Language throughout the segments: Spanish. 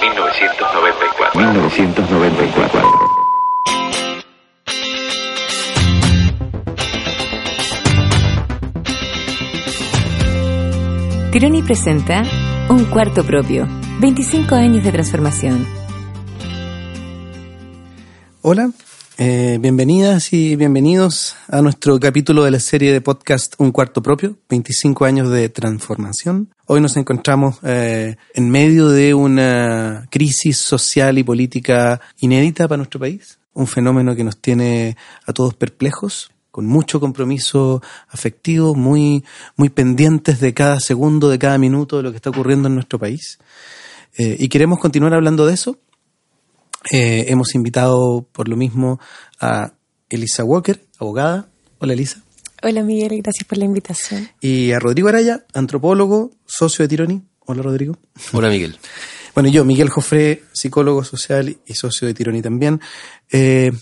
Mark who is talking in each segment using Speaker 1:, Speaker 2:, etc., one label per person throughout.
Speaker 1: 1994. 1994.
Speaker 2: Tironi presenta Un cuarto propio. 25 años de transformación.
Speaker 3: Hola, eh, bienvenidas y bienvenidos a nuestro capítulo de la serie de podcast Un cuarto propio, 25 años de transformación. Hoy nos encontramos eh, en medio de una crisis social y política inédita para nuestro país, un fenómeno que nos tiene a todos perplejos, con mucho compromiso afectivo, muy, muy pendientes de cada segundo, de cada minuto de lo que está ocurriendo en nuestro país. Eh, y queremos continuar hablando de eso eh, hemos invitado por lo mismo a Elisa Walker, abogada. Hola Elisa.
Speaker 4: Hola Miguel, gracias por la invitación.
Speaker 3: Y a Rodrigo Araya, antropólogo, socio de Tironi. Hola Rodrigo.
Speaker 5: Hola Miguel.
Speaker 3: Bueno, yo, Miguel Jofré, psicólogo social y socio de Tironi también. Eh,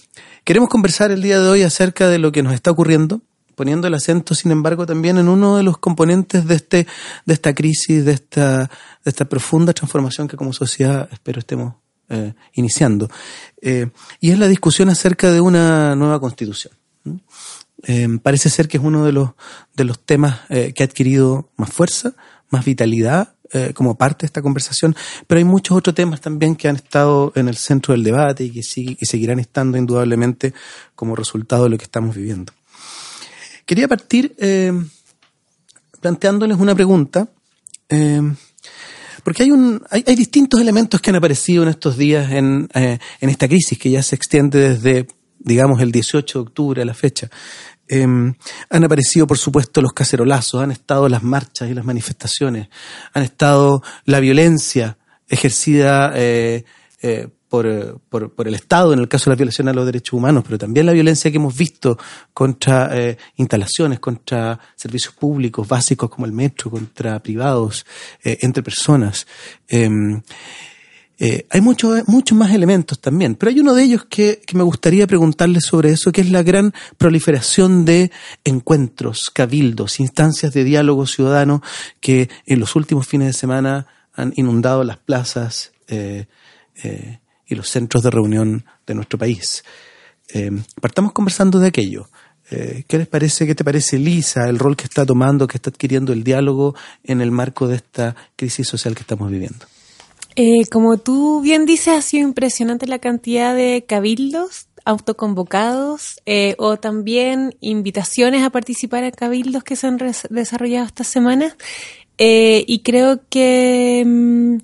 Speaker 3: queremos conversar el día de hoy acerca de lo que nos está ocurriendo, poniendo el acento, sin embargo, también en uno de los componentes de este, de esta crisis, de esta, de esta profunda transformación que como sociedad espero estemos eh, iniciando. Eh, y es la discusión acerca de una nueva constitución. Eh, parece ser que es uno de los, de los temas que ha adquirido más fuerza, más vitalidad como parte de esta conversación, pero hay muchos otros temas también que han estado en el centro del debate y que, sigue, que seguirán estando indudablemente como resultado de lo que estamos viviendo. Quería partir planteándoles una pregunta porque hay, un, hay, hay, distintos elementos que han aparecido en estos días en, eh, en esta crisis que ya se extiende desde, digamos, el 18 de octubre a la fecha. Eh, han aparecido, por supuesto, los cacerolazos, han estado las marchas y las manifestaciones, han estado la violencia ejercida eh, eh por, por, por, el Estado en el caso de la violación a los derechos humanos, pero también la violencia que hemos visto contra eh, instalaciones, contra servicios públicos básicos como el metro, contra privados, eh, entre personas. Em, eh, hay muchos muchos más elementos también, pero hay uno de ellos que, que me gustaría preguntarles sobre eso, que es la gran proliferación de encuentros, cabildos, instancias de diálogo ciudadano que en los últimos fines de semana han inundado las plazas. Eh, eh, y los centros de reunión de nuestro país. Eh, partamos conversando de aquello. Eh, ¿Qué les parece, qué te parece, Lisa, el rol que está tomando, que está adquiriendo el diálogo en el marco de esta crisis social que estamos viviendo?
Speaker 4: Eh, como tú bien dices, ha sido impresionante la cantidad de cabildos autoconvocados eh, o también invitaciones a participar en cabildos que se han desarrollado esta semana. Eh, y creo que mm,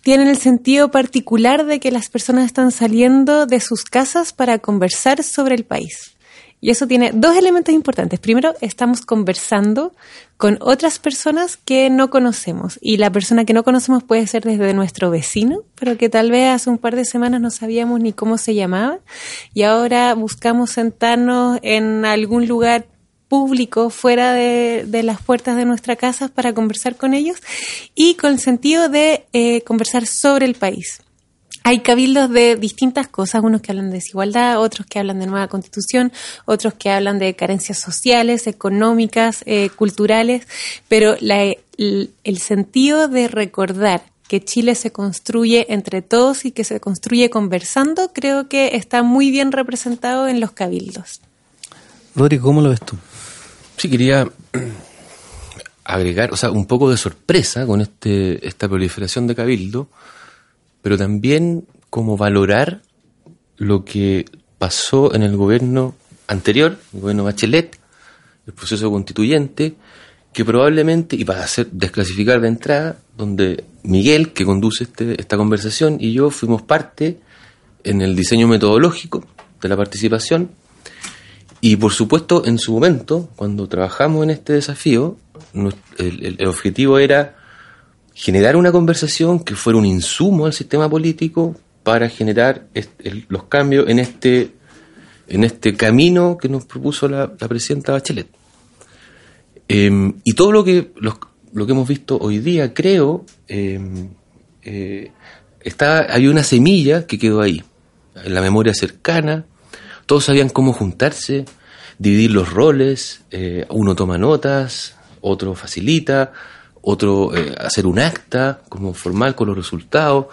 Speaker 4: tienen el sentido particular de que las personas están saliendo de sus casas para conversar sobre el país. Y eso tiene dos elementos importantes. Primero, estamos conversando con otras personas que no conocemos. Y la persona que no conocemos puede ser desde nuestro vecino, pero que tal vez hace un par de semanas no sabíamos ni cómo se llamaba. Y ahora buscamos sentarnos en algún lugar público fuera de, las puertas de nuestra casa para conversar con ellos y con el sentido de eh, conversar sobre el país. Hay cabildos de distintas cosas, unos que hablan de desigualdad, otros que hablan de nueva constitución, otros que hablan de carencias sociales, económicas, eh, culturales, pero la, el, el sentido de recordar que Chile se construye entre todos y que se construye conversando, creo que está muy bien representado en los cabildos.
Speaker 3: Rodrigo, ¿cómo lo ves tú?
Speaker 5: Sí, quería agregar, o sea, un poco de sorpresa con este, esta proliferación de cabildo, pero también como valorar lo que pasó en el gobierno anterior, el gobierno Bachelet, el proceso constituyente, que probablemente, y para hacer desclasificar de entrada, donde Miguel, que conduce este, esta conversación, y yo fuimos parte en el diseño metodológico de la participación, y por supuesto, en su momento, cuando trabajamos en este desafío, el, el, objetivo era generar una conversación que fuera un insumo al sistema político para generar los cambios en este, en este camino que nos propuso la, la presidenta Bachelet. Eh, y todo lo que, lo, que hemos visto hoy día, creo, eh, eh, está, hay una semilla que quedó ahí, en la memoria cercana, todos sabían cómo juntarse, dividir los roles, eh, uno toma notas, otro facilita, otro eh, hacer un acta como formal con los resultados,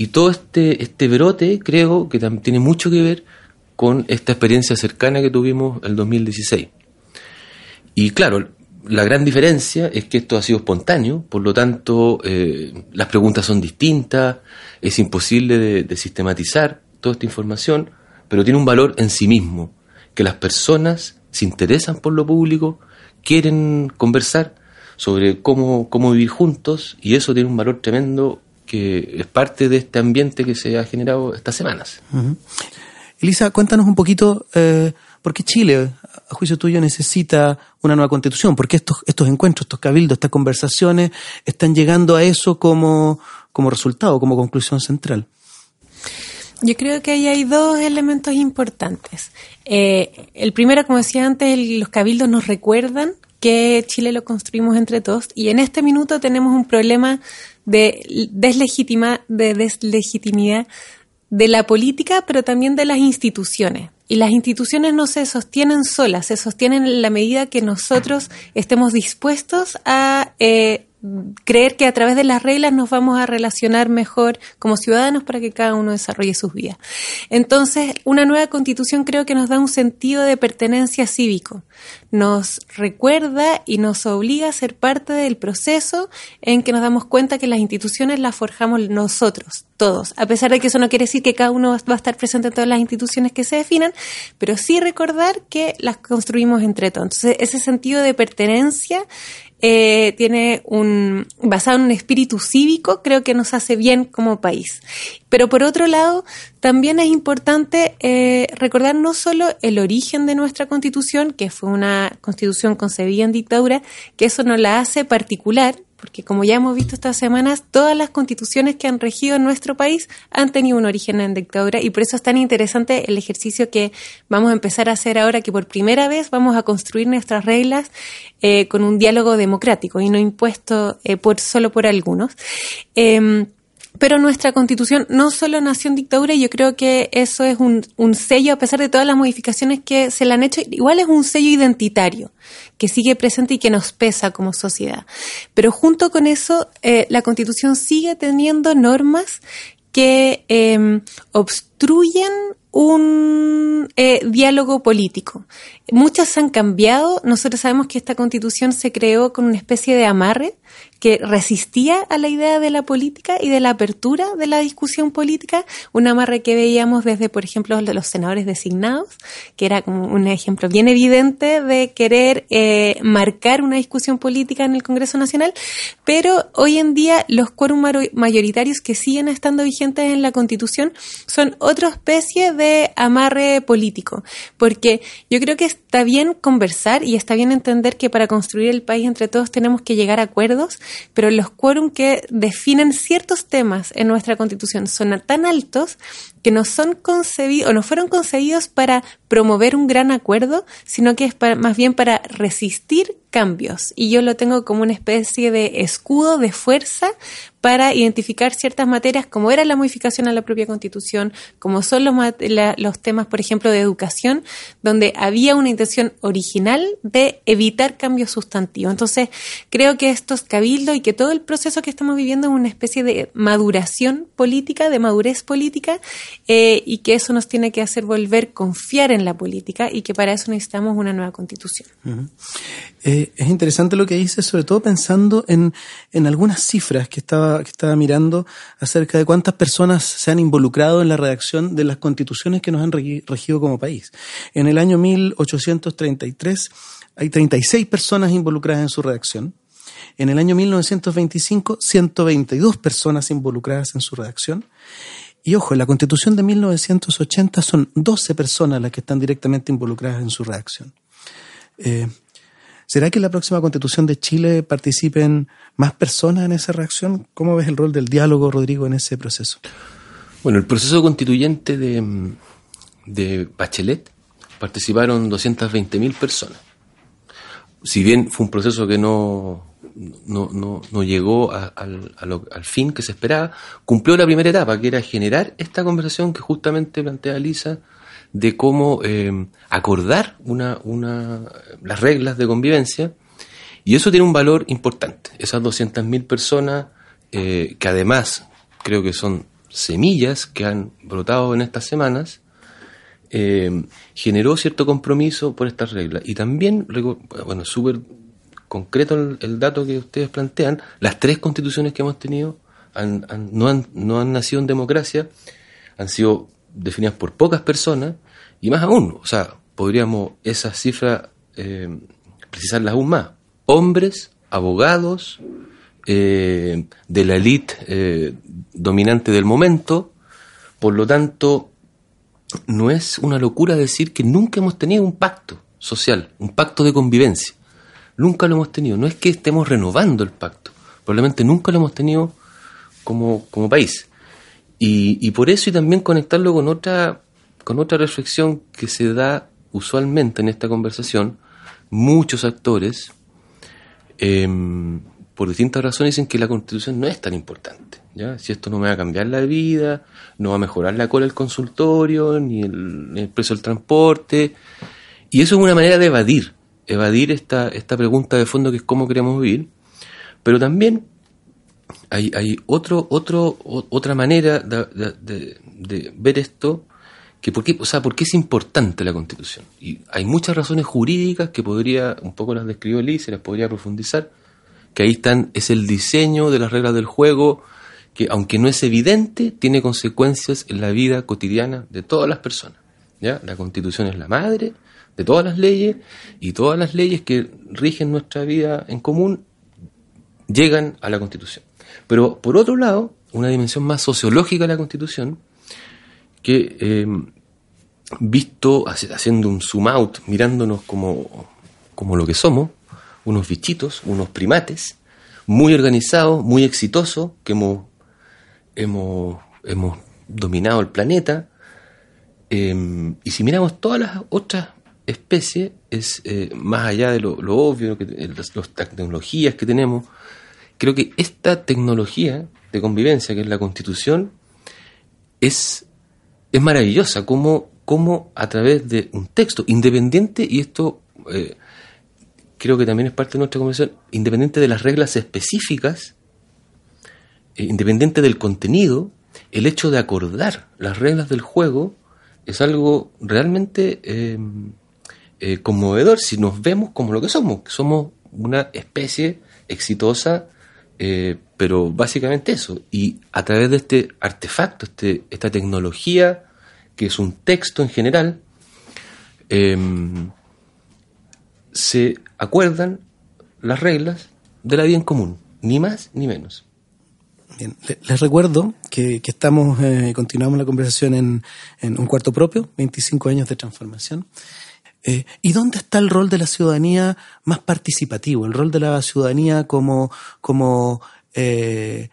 Speaker 5: Y todo este, este brote creo que tam- tiene mucho que ver con esta experiencia cercana que tuvimos el 2016. Y claro, la gran diferencia es que esto ha sido espontáneo, por lo tanto eh, las preguntas son distintas, es imposible de sistematizar toda esta información, pero tiene un valor en sí mismo, que las personas se interesan por lo público, quieren conversar sobre cómo, cómo vivir juntos y eso tiene un valor tremendo que es parte de este ambiente que se ha generado estas semanas.
Speaker 3: Elisa, cuéntanos un poquito eh, por qué Chile, a juicio tuyo, necesita una nueva constitución, por qué estos, estos encuentros, estos cabildos, estas conversaciones están llegando a eso como, como resultado, como conclusión central.
Speaker 4: Yo creo que ahí hay dos elementos importantes. Eh, el primero, como decía antes, el- los cabildos nos recuerdan que Chile lo construimos entre todos y en este minuto tenemos un problema de, deslegitima, de deslegitimidad de la política, pero también de las instituciones. Y las instituciones no se sostienen solas, se sostienen en la medida que nosotros estemos dispuestos a eh, creer que a través de las reglas nos vamos a relacionar mejor como ciudadanos para que cada uno desarrolle sus vidas. Entonces, una nueva constitución creo que nos da un sentido de pertenencia cívico. Nos recuerda y nos obliga a ser parte del proceso en que nos damos cuenta que las instituciones las forjamos nosotros, todos. A pesar de que eso no quiere decir que cada uno va a estar presente en todas las instituciones que se definan, pero sí recordar que las construimos entre todos. Entonces, ese sentido de pertenencia eh, tiene un basado en un espíritu cívico, creo que nos hace bien como país. Pero por otro lado, también es importante eh, recordar no solo el origen de nuestra constitución, que fue una constitución concebida en dictadura, que eso nos la hace particular, porque como ya hemos visto estas semanas, todas las constituciones que han regido en nuestro país han tenido un origen en dictadura y por eso es tan interesante el ejercicio que vamos a empezar a hacer ahora, que por primera vez vamos a construir nuestras reglas eh, con un diálogo democrático y no impuesto eh, por solo por algunos. Em, pero nuestra constitución no solo nació en dictadura y yo creo que eso es un, sello, a pesar de todas las modificaciones que se le han hecho, igual es un sello identitario que sigue presente y que nos pesa como sociedad. Pero junto con eso, eh, la constitución sigue teniendo normas que eh, obstruyen un eh, diálogo político. Muchas han cambiado. Nosotros sabemos que esta constitución se creó con una especie de amarre que resistía a la idea de la política y de la apertura de la discusión política, un amarre que veíamos desde, por ejemplo, los senadores designados, que era como un ejemplo bien evidente de querer eh, marcar una discusión política en el Congreso Nacional, pero hoy en día los quórum mayoritarios que siguen estando vigentes en la Constitución son otra especie de amarre político, porque yo creo que está bien conversar y está bien entender que para construir el país entre todos tenemos que llegar a acuerdos, pero los quórum que definen ciertos temas en nuestra constitución son tan altos que no son concebidos o no fueron concebidos para promover un gran acuerdo, sino que es para, más bien para resistir cambios. Y yo lo tengo como una especie de escudo de fuerza para identificar ciertas materias, como era la modificación a la propia constitución, como son los, la, los temas, por ejemplo, de educación, donde había una intención original de evitar cambios sustantivos. Entonces, creo que estos cabildos y que todo el proceso que estamos viviendo es una especie de maduración política, de madurez política, eh, y que eso nos tiene que hacer volver confiar en la política y que para eso necesitamos una nueva constitución.
Speaker 3: Uh es interesante lo que dices, sobre todo pensando en, en algunas cifras que estaba, que estaba mirando acerca de cuántas personas se han involucrado en la redacción de las constituciones que nos han regido como país. En el año 1833 hay 36 personas involucradas en su redacción. En el año 1925, 122 personas involucradas en su redacción. Y ojo, en la constitución de 1980 son 12 personas las que están directamente involucradas en su redacción. Eh, ¿Será que en la próxima constitución de Chile participen más personas en esa reacción? ¿Cómo ves el rol del diálogo, Rodrigo, en ese proceso?
Speaker 5: Bueno, el proceso constituyente de, de Bachelet participaron 220.000 personas. Si bien fue un proceso que no, no, no, no llegó al fin que se esperaba, cumplió la primera etapa, que era generar esta conversación que justamente plantea Lisa, de cómo eh, acordar una, una, las reglas de convivencia, y eso tiene un valor importante. Esas 200.000 personas, eh, que además creo que son semillas que han brotado en estas semanas, eh, generó cierto compromiso por estas reglas. Y también, bueno, súper concreto el, dato que ustedes plantean, las tres constituciones que hemos tenido no, han, no han nacido en democracia, han sido definidas por pocas personas, y más aún, o sea, podríamos esas cifras eh, precisarlas aún más. Hombres, abogados, eh, de la élite eh, dominante del momento, por lo tanto, no es una locura decir que nunca hemos tenido un pacto social, un pacto de convivencia. Nunca lo hemos tenido. No es que estemos renovando el pacto, probablemente nunca lo hemos tenido como, como país. Y, y por eso y también conectarlo con otra, con otra reflexión que se da usualmente en esta conversación, muchos actores, em, por distintas razones, dicen que la constitución no es tan importante. ¿ya? Si esto no me va a cambiar la vida, no va a mejorar la cola del consultorio, ni el, precio del transporte. Y eso es una manera de evadir, evadir esta, esta pregunta de fondo que es cómo queremos vivir. Pero también hay, hay otro, otro, otra manera de, ver esto que por qué, o sea, por qué es importante la Constitución. Y hay muchas razones jurídicas que podría, un poco las describió Liz, se las podría profundizar, que ahí están, es el diseño de las reglas del juego, que aunque no es evidente, tiene consecuencias en la vida cotidiana de todas las personas. ¿ya? La Constitución es la madre de todas las leyes y todas las leyes que rigen nuestra vida en común llegan a la Constitución. Pero por otro lado, una dimensión más sociológica de la Constitución que em, visto haciendo un zoom out, mirándonos como, como lo que somos, unos bichitos, unos primates, muy organizados, muy exitosos, que hemos, hemos, hemos dominado el planeta. Em, y si miramos todas las otras especies, es eh, más allá de lo, obvio, que, las, las tecnologías que tenemos, creo que esta tecnología de convivencia, que es la constitución, es es maravillosa, como, como a través de un texto independiente, y esto eh, creo que también es parte de nuestra conversación, independiente de las reglas específicas, eh, independiente del contenido, el hecho de acordar las reglas del juego es algo realmente em, eh, conmovedor si nos vemos como lo que somos, somos una especie exitosa eh, pero básicamente eso. Y a través de este artefacto, este, esta tecnología, que es un texto en general, em, se acuerdan las reglas de la vida en común, ni más ni menos.
Speaker 3: Bien, les recuerdo que, estamos, eh, continuamos la conversación en, en, un cuarto propio, 25 años de transformación. Eh, ¿Y dónde está el rol de la ciudadanía más participativo? El rol de la ciudadanía como, como eh,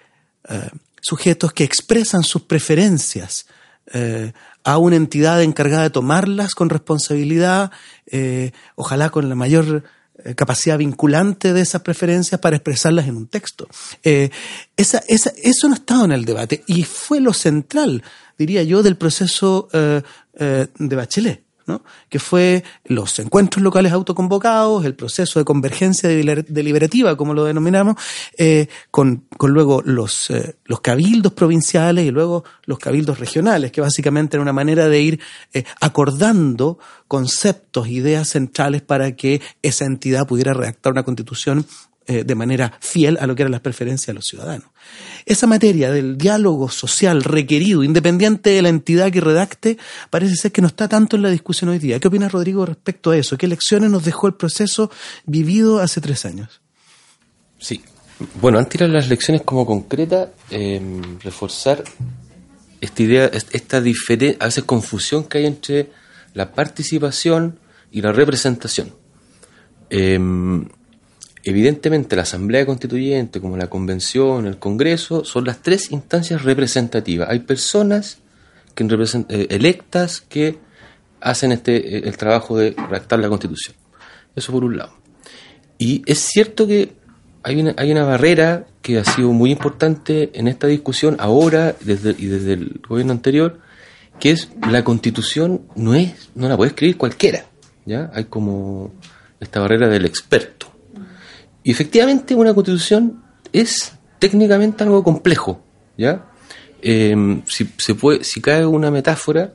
Speaker 3: eh, sujetos que expresan sus preferencias a una entidad encargada de tomarlas con responsabilidad, ojalá con la mayor capacidad vinculante de esas preferencias para expresarlas en un texto. esa, esa, eso no estaba en el debate y fue lo central, diría yo, del proceso de Bachelet que fue los encuentros locales autoconvocados, el proceso de convergencia deliberativa, como lo denominamos, eh, con, luego los, eh, los cabildos provinciales y luego los cabildos regionales, que básicamente era una manera de ir eh, acordando conceptos, ideas centrales para que esa entidad pudiera redactar una constitución eh, de manera fiel a lo que eran las preferencias de los ciudadanos. Esa materia del diálogo social requerido, independiente de la entidad que redacte, parece ser que no está tanto en la discusión hoy día. ¿Qué opina Rodrigo respecto a eso? ¿Qué lecciones nos dejó el proceso vivido hace tres años?
Speaker 5: Sí. Bueno, antes de las lecciones como concreta, em, reforzar esta idea, esta diferencia, a confusión que hay entre la participación y la representación. Eh, Evidentemente, la Asamblea Constituyente, como la Convención, el Congreso, son las tres instancias representativas. Hay personas eh, electas que hacen este, eh, el trabajo de redactar la Constitución. Eso por un lado. Y es cierto que hay una, hay una barrera que ha sido muy importante en esta discusión ahora y desde el gobierno anterior, que es la Constitución no es no la puede escribir cualquiera. ¿ya? Hay como esta barrera del experto. Y efectivamente una constitución es técnicamente algo complejo, ¿ya? eh, si, se puede, si cae una metáfora,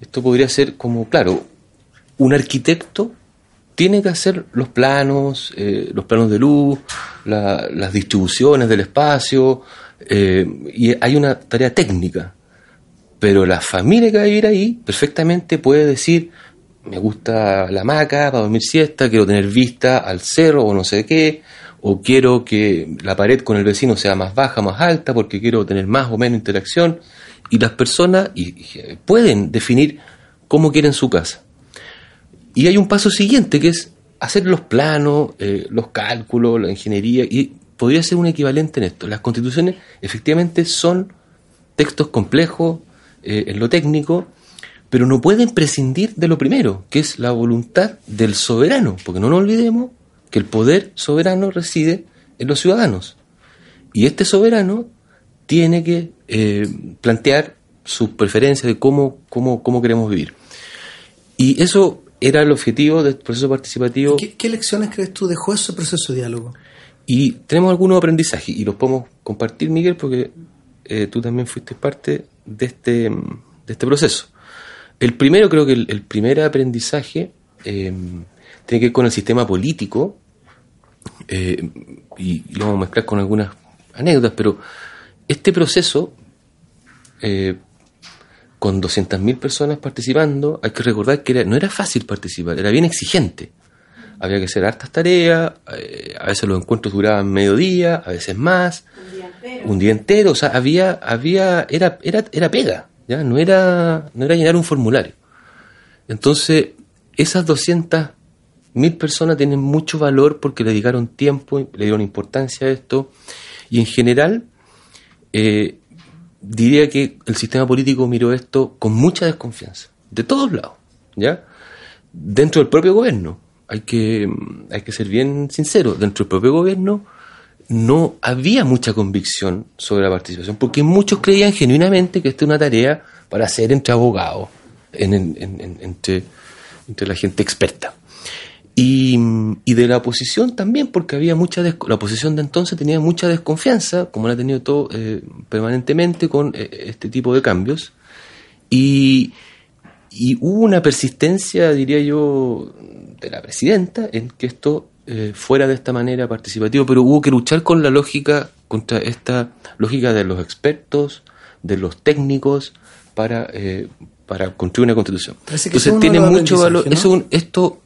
Speaker 5: esto podría ser como, claro, un arquitecto tiene que hacer los planos, eh, los planos de luz, la- las distribuciones del espacio, eh, y hay una tarea técnica. Pero la familia que va a vivir ahí perfectamente puede decir, me gusta la hamaca para dormir siesta, quiero tener vista al cerro o no sé qué, o quiero que la pared con el vecino sea más baja, más alta, porque quiero tener más o menos interacción. Y las personas y- y pueden definir cómo quieren su casa. Y hay un paso siguiente que es hacer los planos, eh, los cálculos, la ingeniería, y podría ser un equivalente en esto. Las constituciones efectivamente son textos complejos eh, en lo técnico, pero no pueden prescindir de lo primero, que es la voluntad del soberano, porque no nos olvidemos que el poder soberano reside en los ciudadanos. Y este soberano tiene que eh, plantear sus preferencias de cómo, cómo, cómo queremos vivir. Y eso era el objetivo del proceso participativo.
Speaker 3: ¿Qué, qué lecciones crees tú dejó ese proceso de diálogo?
Speaker 5: Y tenemos algunos aprendizajes y los podemos compartir, Miguel, porque eh, tú también fuiste parte de este, de este proceso. El primero, creo que el, el primer aprendizaje eh, tiene que ver con el sistema político eh, y, lo vamos a mezclar con algunas anécdotas, pero este proceso, eh, con 200.000 personas participando, hay que recordar que era- no era fácil participar, era bien exigente. Había que hacer hartas tareas, eh, a veces los encuentros duraban mediodía, a veces más, un día entero, o sea, había, había, era, era, era pega, ya, no era, no era llenar un formulario. Entonces, esas 200 mil personas tienen mucho valor porque le dedicaron tiempo, le dieron importancia a esto, y en general, eh, diría que el sistema político miró esto con mucha desconfianza, de todos lados, ¿ya? Dentro del propio gobierno, hay que, hay que ser bien sincero, dentro del propio gobierno no había mucha convicción sobre la participación, porque muchos creían genuinamente que esta es una tarea para hacer entre abogados, en- en- en- en- entre, entre la gente experta. Y, de la oposición también, porque había mucha la oposición de entonces tenía mucha desconfianza, como la ha tenido todo eh, permanentemente con eh, este tipo de cambios. Y, y hubo una persistencia, diría yo, de la presidenta en que esto eh, fuera de esta manera participativo, pero hubo que luchar con la lógica, contra esta lógica de los expertos, de los técnicos, para, eh, para construir una constitución.
Speaker 3: Parece
Speaker 5: Entonces tiene mucho valor. Eso
Speaker 3: ¿no?
Speaker 5: es un- esto,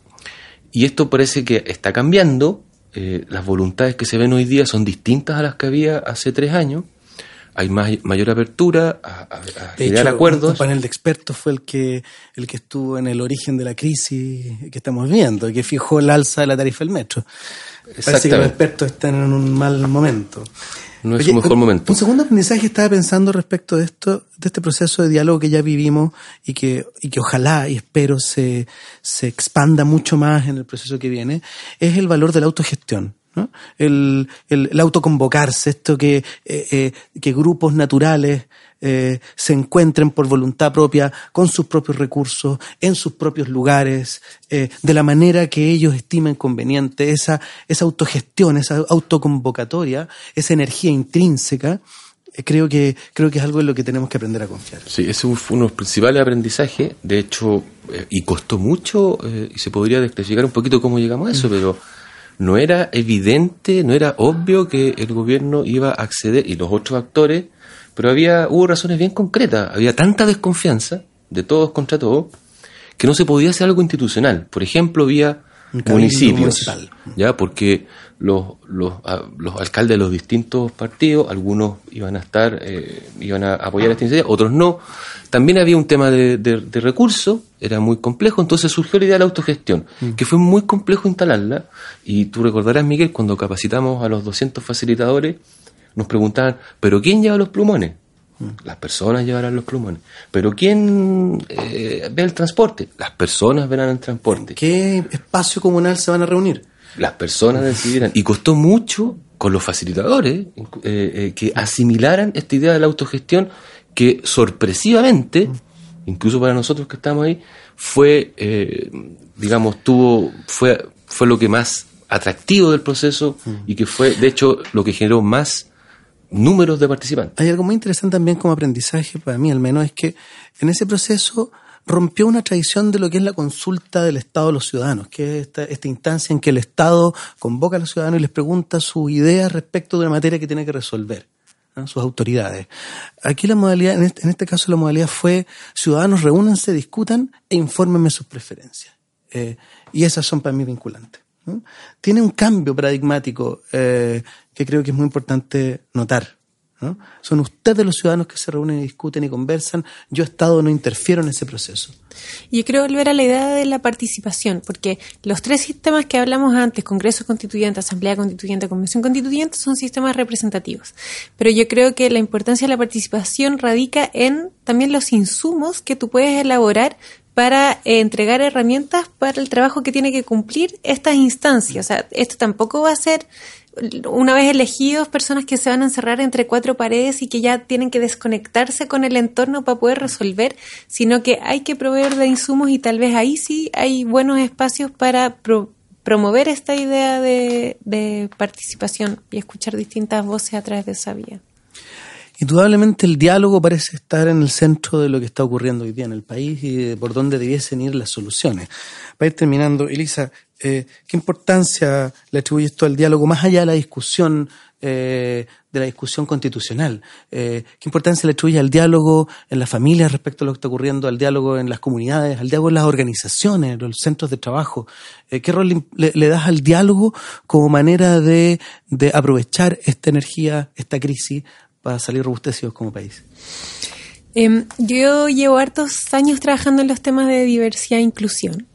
Speaker 5: y esto parece que está cambiando. eh, las voluntades que se ven hoy día son distintas a las que había hace tres años. Hay más, mayor apertura a, a- a
Speaker 3: De
Speaker 5: generar
Speaker 3: hecho,
Speaker 5: acuerdos.
Speaker 3: un panel de expertos fue el que, el que estuvo en el origen de la crisis que estamos viendo, que fijó el alza de la tarifa del metro. Parece que los expertos están en un mal momento.
Speaker 5: No es su mejor
Speaker 3: un-
Speaker 5: momento.
Speaker 3: Un segundo aprendizaje estaba pensando respecto de esto, de este proceso de diálogo que ya vivimos y que, y que ojalá y espero se, se expanda mucho más en el proceso que viene, es el valor de la autogestión. ¿No? El, el, el autoconvocarse, esto que, eh, eh, que grupos naturales eh, se encuentren por voluntad propia, con sus propios recursos, en sus propios lugares, de la manera que ellos estimen conveniente, esa, esa autogestión, esa autoconvocatoria, esa energía intrínseca, creo que, creo que es algo en lo que tenemos que aprender a confiar.
Speaker 5: Sí, ese fue uno de los principales aprendizajes. De hecho, y costó mucho, y se podría desclasificar un poquito cómo llegamos a eso, pero no era evidente, no era obvio que el gobierno iba a acceder, y los otros actores, pero había, hubo razones bien concretas. Había tanta desconfianza de todos contra todos que no se podía hacer algo institucional. Por ejemplo,
Speaker 3: cabildo
Speaker 5: municipios, ya porque los, los, a- los alcaldes de los distintos partidos, algunos iban a estar, eh, iban a apoyar esta iniciativa, otros no. También había un tema de, de- de recursos, era muy complejo, entonces surgió la idea de la autogestión, que fue muy complejo instalarla. Y tú recordarás, Miguel, cuando capacitamos a los 200 facilitadores, nos preguntaban, ¿pero quién lleva los plumones? Las personas llevarán los plumones. ¿Pero quién eh, ve el transporte? Las personas verán el transporte.
Speaker 3: ¿Qué espacio comunal se van a reunir?
Speaker 5: Las personas decidieran. Y costó mucho con los facilitadores eh, eh, que asimilaran esta idea de la autogestión que sorpresivamente, incluso para nosotros que estamos ahí, fue, eh, digamos, tuvo, fue, fue lo que más atractivo del proceso y que fue, de hecho, lo que generó más números de participantes.
Speaker 3: Hay algo muy interesante también como aprendizaje, para mí al menos, es que en ese proceso rompió una tradición de lo que es la consulta del Estado a los ciudadanos, que es esta, esta instancia en que el Estado convoca a los ciudadanos y les pregunta sus ideas respecto de una materia que tiene que resolver. sus autoridades. Aquí la modalidad, en este, en este, caso la modalidad fue ciudadanos reúnanse, discutan e infórmenme sus preferencias. Eh, y esas son para mí vinculantes. ¿No? Tiene un cambio paradigmático eh, que creo que es muy importante notar. ¿no? Son ustedes los ciudadanos que se reúnen y discuten y conversan. Yo Estado no interfiero en ese proceso.
Speaker 4: Yo quiero volver a la idea de la participación, porque los tres sistemas que hablamos antes, Congreso Constituyente, Asamblea Constituyente, Convención Constituyente, son sistemas representativos. Pero yo creo que la importancia de la participación radica en también los insumos que tú puedes elaborar para entregar herramientas para el trabajo que tiene que cumplir estas instancias. O sea, esto tampoco va a ser una vez elegidos, personas que se van a encerrar entre cuatro paredes y que ya tienen que desconectarse con el entorno para poder resolver, sino que hay que proveer de insumos y tal vez ahí sí hay buenos espacios para pro promover esta idea de, de participación y escuchar distintas voces a través de esa vía.
Speaker 3: Indudablemente el diálogo parece estar en el centro de lo que está ocurriendo hoy día en el país y de por dónde debiesen ir las soluciones. Para ir terminando, Elisa, eh, ¿qué importancia le atribuye esto al diálogo más allá de la discusión, eh, de la discusión constitucional? Eh, ¿Qué importancia le atribuye al diálogo en las familias respecto a lo que está ocurriendo, al diálogo en las comunidades, al diálogo en las organizaciones, en los centros de trabajo? ¿Qué rol le, le, das al diálogo como manera de, de aprovechar esta energía, esta crisis, para salir robustecidos como país?
Speaker 4: Eh, yo llevo hartos años trabajando en los temas de diversidad e inclusión.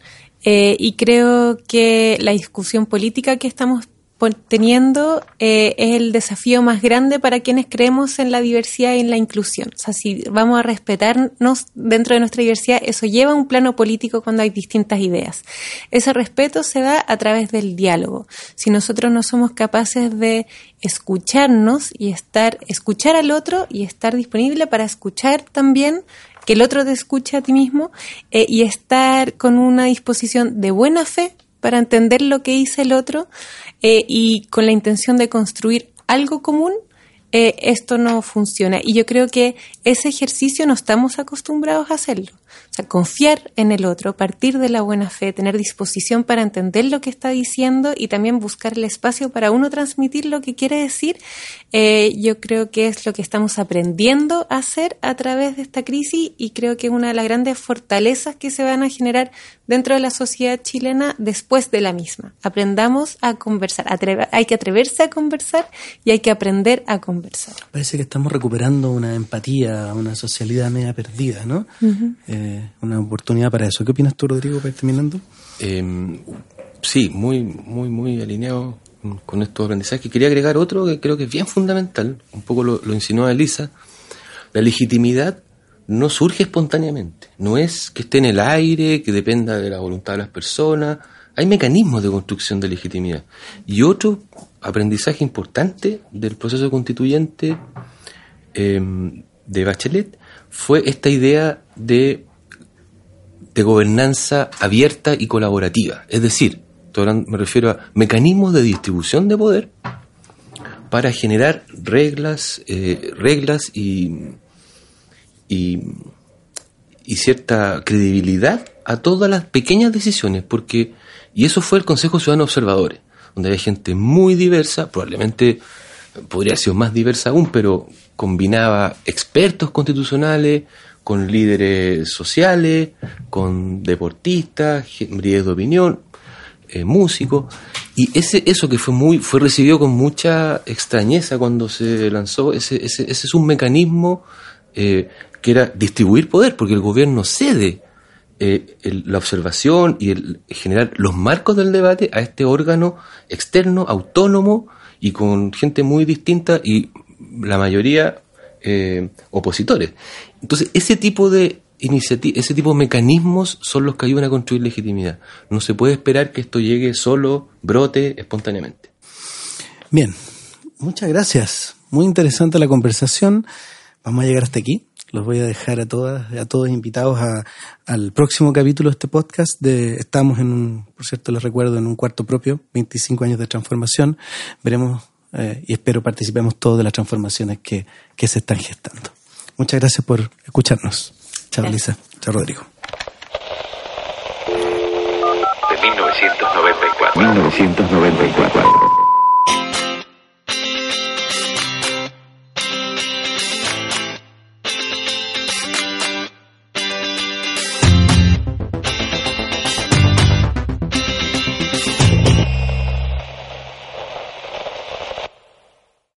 Speaker 4: Eh, y creo que la discusión política que estamos teniendo eh, es el desafío más grande para quienes creemos en la diversidad y en la inclusión. O sea, si vamos a respetarnos dentro de nuestra diversidad, eso lleva a un plano político cuando hay distintas ideas. Ese respeto se da a través del diálogo. Si nosotros no somos capaces de escucharnos y estar, escuchar al otro y estar disponible para escuchar también que el otro te escuche a ti mismo eh, y estar con una disposición de buena fe para entender lo que dice el otro eh, y con la intención de construir algo común, eh, esto no funciona. Y yo creo que ese ejercicio no estamos acostumbrados a hacerlo. O sea, confiar en el otro, partir de la buena fe, tener disposición para entender lo que está diciendo y también buscar el espacio para uno transmitir lo que quiere decir, eh, yo creo que es lo que estamos aprendiendo a hacer a través de esta crisis y creo que es una de las grandes fortalezas que se van a generar dentro de la sociedad chilena después de la misma. Aprendamos a conversar, hay que atreverse a conversar y hay que aprender a conversar.
Speaker 3: Parece que estamos recuperando una empatía, una socialidad media perdida, ¿no? Uh -huh. eh, una oportunidad para eso. ¿Qué opinas tú, Rodrigo, para ir terminando?
Speaker 5: Eh, sí, muy, muy, muy alineado con estos aprendizajes. Quería agregar otro que creo que es bien fundamental, un poco lo, lo insinuó Elisa. La legitimidad no surge espontáneamente, no es que esté en el aire, que dependa de la voluntad de las personas. Hay mecanismos de construcción de legitimidad. Y otro aprendizaje importante del proceso constituyente eh, de Bachelet fue esta idea de de gobernanza abierta y colaborativa. Es decir, me refiero a mecanismos de distribución de poder para generar reglas, eh, reglas y, y, y, cierta credibilidad a todas las pequeñas decisiones, porque, y eso fue el Consejo Ciudadano Observadores, donde había gente muy diversa, probablemente podría sido más diversa aún, pero combinaba expertos constitucionales, con líderes sociales, con deportistas, líderes de opinión, eh, músicos, y ese, eso que fue muy, fue recibido con mucha extrañeza cuando se lanzó, ese, ese, ese es un mecanismo eh, que era distribuir poder, porque el gobierno cede eh, la observación y el generar los marcos del debate a este órgano externo, autónomo y con gente muy distinta y la mayoría eh, opositores. Entonces, ese tipo de iniciativa, ese tipo de mecanismos son los que ayudan a construir legitimidad. No se puede esperar que esto llegue solo, brote espontáneamente.
Speaker 3: Bien, muchas gracias. Muy interesante la conversación. Vamos a llegar hasta aquí. Los voy a dejar a todas, a todos invitados a, al próximo capítulo de este podcast. Estamos en un, por cierto, les recuerdo, en un cuarto propio, 25 años de transformación. Veremos eh, y espero participemos todos de las transformaciones que, que se están gestando. Muchas gracias por escucharnos. Chao, Lisa. Chao, Rodrigo.
Speaker 5: De 1994. 1994.